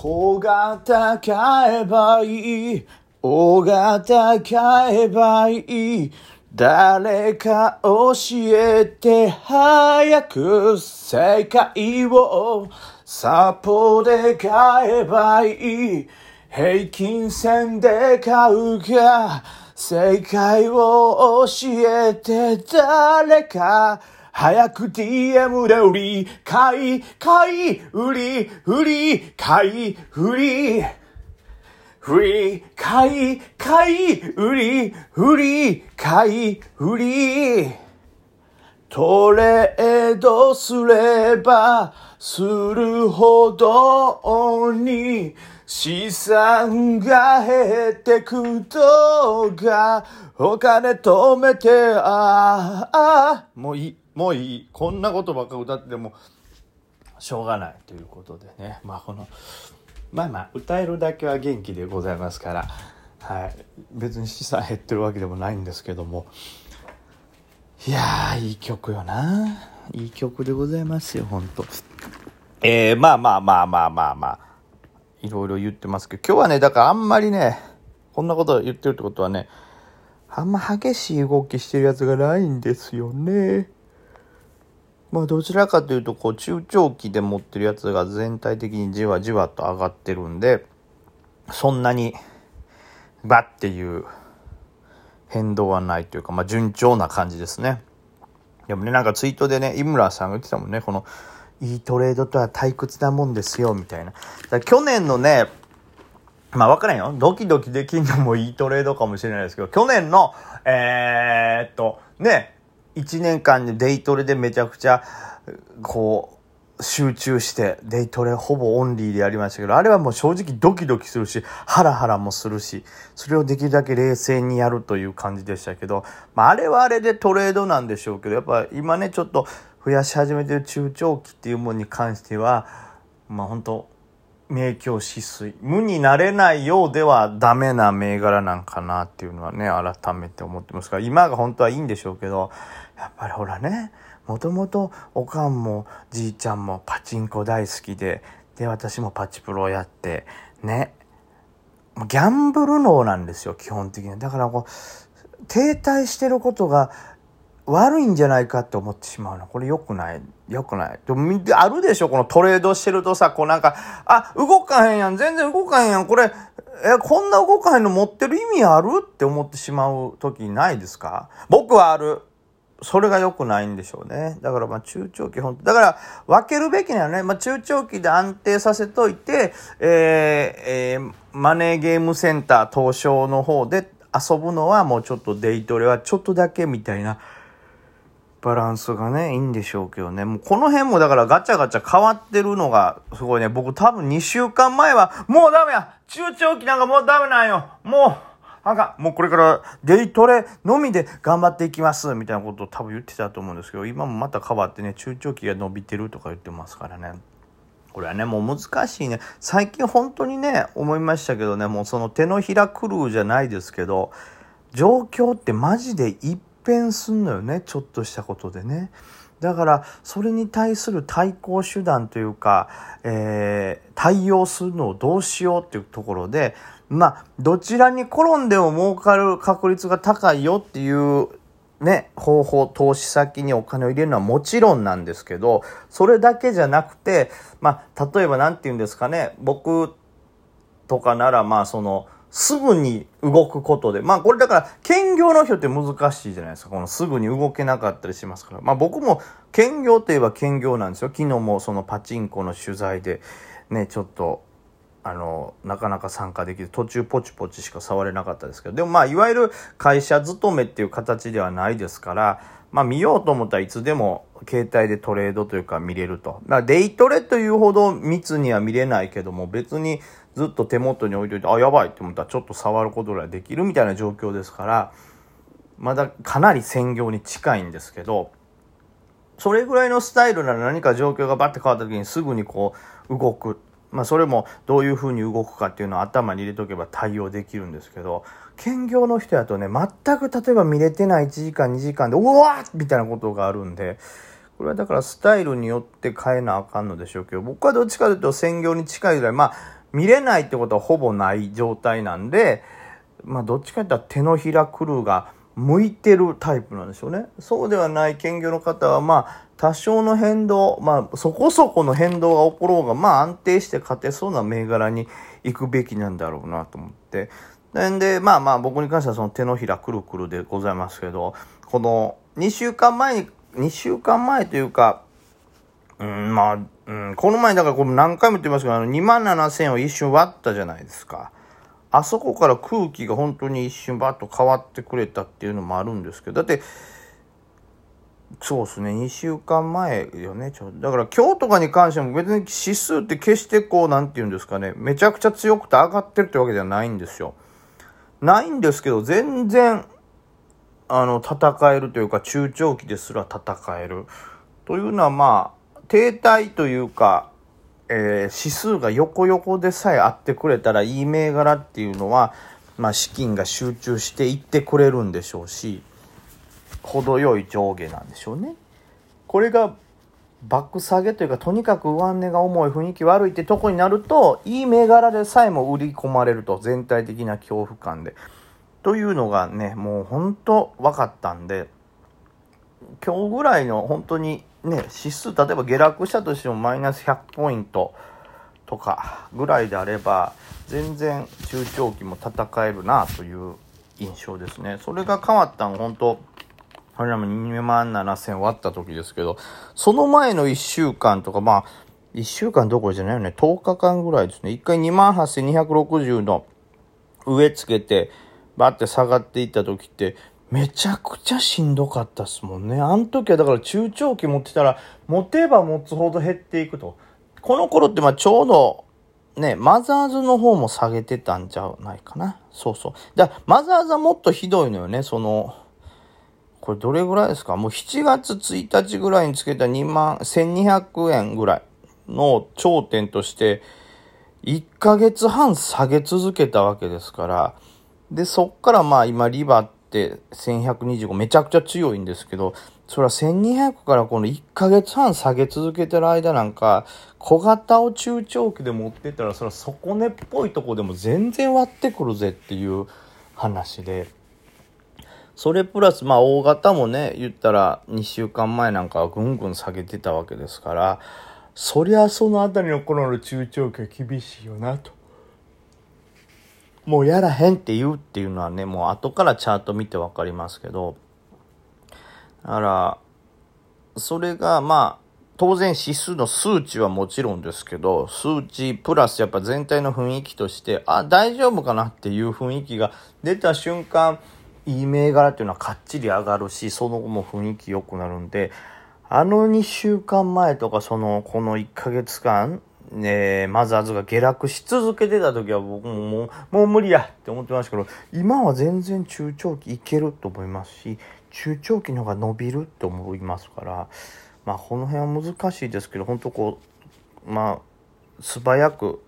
小型買えばいい。大型買えばいい。誰か教えて早く世界をサポで買えばいい。平均線で買うか正解を教えて誰か早く DM で売り、買い、買い、売り、売り、買い、売り。売り、買い、買い、売り、売り、買い、売り。トレードすればするほどに資産が減ってくとかお金止めてああもういいもういいこんなことばっか歌っててもしょうがないということでね。まあこのまあまあ歌えるだけは元気でございますから、はい、別に資産減ってるわけでもないんですけども。いやーいい曲よな。いい曲でございますよほんとえー、まあまあまあまあまあまあ。いろいろ言ってますけど。今日はねだからあんまりねこんなこと言ってるってことはねあんま激しい動きしてるやつがないんですよね。まあどちらかというとこう中長期で持ってるやつが全体的にじわじわと上がってるんでそんなにバッていう変動はないというかまあ順調な感じですね。でもねなんかツイートでね井村さんが言ってたもんねこのいいトレードとは退屈なもんですよみたいな。だ去年のねまあ分からんよ。ドキドキできんのもいいトレードかもしれないですけど、去年の、えー、っと、ね、1年間でデイトレでめちゃくちゃ、こう、集中して、デイトレほぼオンリーでやりましたけど、あれはもう正直ドキドキするし、ハラハラもするし、それをできるだけ冷静にやるという感じでしたけど、まああれはあれでトレードなんでしょうけど、やっぱ今ね、ちょっと増やし始めてる中長期っていうものに関しては、まあ本当明鏡止水。無になれないようではダメな銘柄なんかなっていうのはね、改めて思ってますから、今が本当はいいんでしょうけど、やっぱりほらね、もともとおかんもじいちゃんもパチンコ大好きで、で、私もパチプロをやって、ね、ギャンブル脳なんですよ、基本的に。だからこう、停滞してることが悪いんじゃないかって思ってしまうの。これ良くない。良くない。でも、あるでしょこのトレードしてるとさ、こうなんか、あ、動かへんやん。全然動かへんやん。これ、え、こんな動かへんの持ってる意味あるって思ってしまう時ないですか？僕はある。それが良くないんでしょうね。だからまあ中長期本当だから分けるべきなのね。まあ中長期で安定させといて、えー、えー、マネーゲームセンター東証の方で遊ぶのはもうちょっとデイトレはちょっとだけみたいな。バランスがね、いいんでしょうけどね。もうこの辺もだからガチャガチャ変わってるのがすごいね。僕多分2週間前は、もうダメや中長期なんかもうダメなんよもうあかんもうこれからデイトレのみで頑張っていきますみたいなことを多分言ってたと思うんですけど、今もまた変わってね、中長期が伸びてるとか言ってますからね。これはね、もう難しいね。最近本当にね、思いましたけどね、もうその手のひら狂うじゃないですけど、状況ってマジで一変すんのよねちょっとしたことでね。だからそれに対する対抗手段というか、えー、対応するのをどうしようっていうところでまあどちらに転んでも儲かる確率が高いよっていうね、方法、投資先にお金を入れるのはもちろんなんですけど、それだけじゃなくて、まあ、例えば何て言うんですかね、僕とかなら、まあ、その、すぐに動くことで。まあこれだから、兼業の人って難しいじゃないですか。このすぐに動けなかったりしますから。まあ僕も兼業といえば兼業なんですよ。昨日もそのパチンコの取材でね、ちょっと、あの、なかなか参加できる。途中ポチポチしか触れなかったですけど。でもまあいわゆる会社勤めっていう形ではないですから、まあ見ようと思ったらいつでも携帯でトレードというか見れると。だからデイトレというほど密には見れないけども別にずっと手元に置いといて、あ、やばいって思ったらちょっと触ることができるみたいな状況ですから、まだかなり専業に近いんですけど、それぐらいのスタイルなら何か状況がバッて変わった時にすぐにこう動く。まあそれもどういうふうに動くかっていうのを頭に入れとけば対応できるんですけど、兼業の人やとね、全く例えば見れてない1時間2時間で、うわーみたいなことがあるんで、これはだからスタイルによって変えなあかんのでしょうけど、僕はどっちかというと専業に近いぐらい、まあ、見れないってことはほぼない状態なんで、まあどっちかって言ったら手のひらクルーが向いてるタイプなんでしょうね。そうではない兼業の方は、まあ多少の変動、まあそこそこの変動が起ころうが、まあ安定して勝てそうな銘柄に行くべきなんだろうなと思って。で、まあまあ僕に関してはその手のひらくるくるでございますけど、この2週間前に、2週間前というか、うん、まあ、うん、この前だからこれ何回も言ってますけど、あの2万7000を一瞬割ったじゃないですか。あそこから空気が本当に一瞬バッと変わってくれたっていうのもあるんですけど、だって、そうですね、2週間前よね、ちょ。だから今日とかに関しても別に指数って決してこう、なんて言うんですかね、めちゃくちゃ強くて上がってるってわけじゃないんですよ。ないんですけど、全然、あの、戦えるというか、中長期ですら戦える。というのはまあ、停滞というか、えー、指数が横横でさえあってくれたらいい銘柄っていうのは、まあ、資金が集中していってくれるんでしょうし、程よい上下なんでしょうね。これがバック下げというか、とにかく上値が重い雰囲気悪いってとこになると、いい銘柄でさえも売り込まれると、全体的な恐怖感で。というのがね、もう本当分かったんで、今日ぐらいの本当にね、指数、例えば下落したとしてもマイナス100ポイントとかぐらいであれば、全然中長期も戦えるなという印象ですね。それが変わったの本当、あれらも2万7000割った時ですけど、その前の1週間とか、まあ、1週間どころじゃないよね、10日間ぐらいですね。1回2万8260の上つけて、バッて下がっていった時って、めちゃくちゃしんどかったっすもんね。あの時はだから中長期持ってたら、持てば持つほど減っていくと。この頃ってまあちょうど、ね、マザーズの方も下げてたんじゃないかな。そうそう。だマザーズはもっとひどいのよね。その、これどれぐらいですか？もう7月1日ぐらいにつけた2万、1200円ぐらいの頂点として、1ヶ月半下げ続けたわけですから、で、そっからまあ今リバって1125めちゃくちゃ強いんですけど、それは1200からこの1ヶ月半下げ続けてる間なんか、小型を中長期で持ってったら、それは底根っぽいとこでも全然割ってくるぜっていう話で、それプラス、まあ大型もね、言ったら2週間前なんかはぐんぐん下げてたわけですから、そりゃそのあたりの頃の中長期は厳しいよなと。もうやらへんって言うっていうのはね、もう後からチャート見てわかりますけど、だから、それがまあ、当然指数の数値はもちろんですけど、数値プラスやっぱ全体の雰囲気として、あ、大丈夫かなっていう雰囲気が出た瞬間、いい銘柄っていうのはかっちり上がるし、その後も雰囲気良くなるんで、あの2週間前とかその、この1ヶ月間、ね、マザーズが下落し続けてた時は僕ももう、もう無理やって思ってましたけど、今は全然中長期いけると思いますし、中長期の方が伸びるって思いますから、まあこの辺は難しいですけど、本当こう、まあ、素早く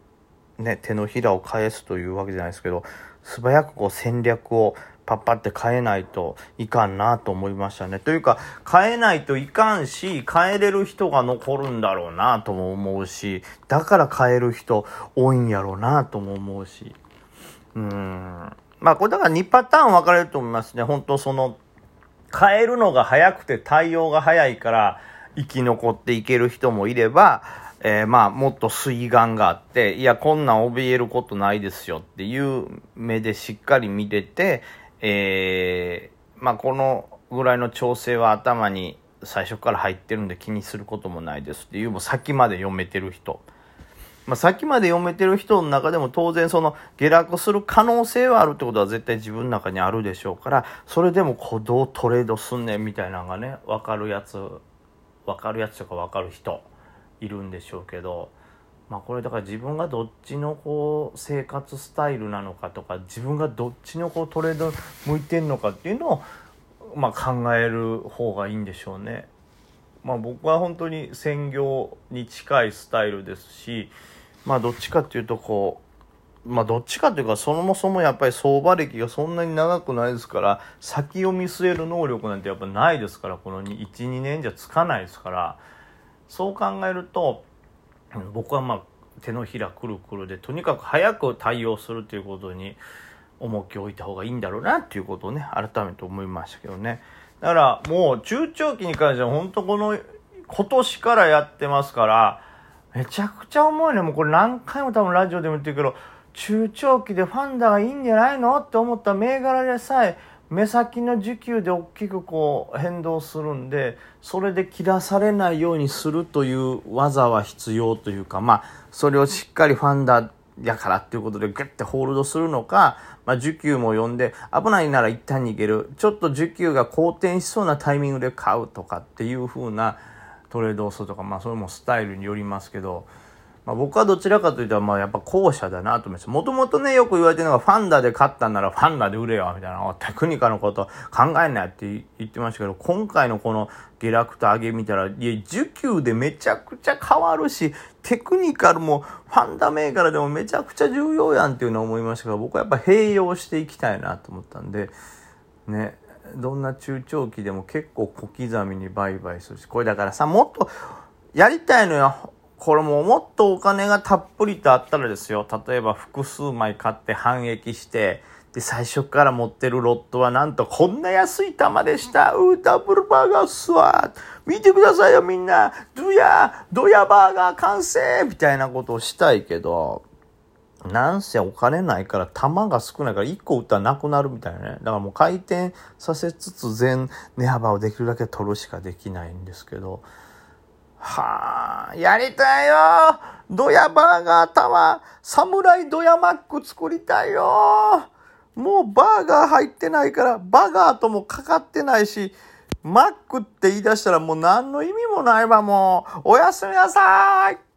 ね、手のひらを返すというわけじゃないですけど、素早くこう戦略をパッパって変えないといかんなと思いましたね。というか、変えないといかんし、変えれる人が残るんだろうなとも思うし、だから変える人多いんやろうなとも思うし。うん。まあこれだから2パターン分かれると思いますね。本当その、変えるのが早くて対応が早いから生き残っていける人もいれば、えー、まあ、もっと水眼があって、いや、こんなん怯えることないですよっていう目でしっかり見てて、えー、まあ、このぐらいの調整は頭に最初から入ってるんで気にすることもないですっていう、もう先まで読めてる人。まあ、先まで読めてる人の中でも当然その下落する可能性はあるってことは絶対自分の中にあるでしょうから、それでもこうどうトレードすんねんみたいなのがね、わかるやつ、わかるやつとかわかる人いるんでしょうけど、まあこれだから自分がどっちのこう生活スタイルなのかとか自分がどっちのこうトレード向いてんのかっていうのをまあ考える方がいいんでしょうね。まあ僕は本当に専業に近いスタイルですしまあどっちかっていうとこうまあどっちかというかそもそもやっぱり相場歴がそんなに長くないですから先を見据える能力なんてやっぱないですからこの12年じゃつかないですからそう考えると僕はまあ手のひらくるくるでとにかく早く対応するということに重きを置いた方がいいんだろうなっていうことをね改めて思いましたけどね。だからもう中長期に関しては本当この今年からやってますからめちゃくちゃ重いね。もうこれ何回も多分ラジオでも言ってるけど中長期でファンダがいいんじゃないのって思った銘柄でさえ目先の需給で大きくこう変動するんでそれで切らされないようにするという技は必要というかまあそれをしっかりファンダやからっていうことでグッてホールドするのか、まあ、需給も読んで危ないなら一旦逃げるちょっと需給が好転しそうなタイミングで買うとかっていう風なトレードをするとかまあそれもスタイルによりますけど。まあ、僕はどちらかというと、まあ、やっぱ後者だなと思います。もともとね、よく言われてるのが、ファンダで勝ったんならファンダで売れよ、みたいな、テクニカのこと考えないって言ってましたけど、今回のこの下落と上げ見たら、いや、需給でめちゃくちゃ変わるし、テクニカルもファンダメーカーでもめちゃくちゃ重要やんっていうのは思いましたが、僕はやっぱ併用していきたいなと思ったんで、ね、どんな中長期でも結構小刻みに売買するし、これだからさ、もっとやりたいのよ。これももっとお金がたっぷりとあったらですよ。例えば複数枚買って反撃して、で、最初から持ってるロットはなんとこんな安い玉でした。うー、ダブルバーガースワー見てくださいよみんなドヤドヤバーガー完成みたいなことをしたいけど、なんせお金ないから玉が少ないから1個売ったらなくなるみたいなね。だからもう回転させつつ全値幅をできるだけ取るしかできないんですけど、はあ、やりたいよ。ドヤバーガータワー、サムライドヤマック作りたいよ。もうバーガー入ってないから、バガーともかかってないし、マックって言い出したらもう何の意味もないわ、もう。おやすみなさい。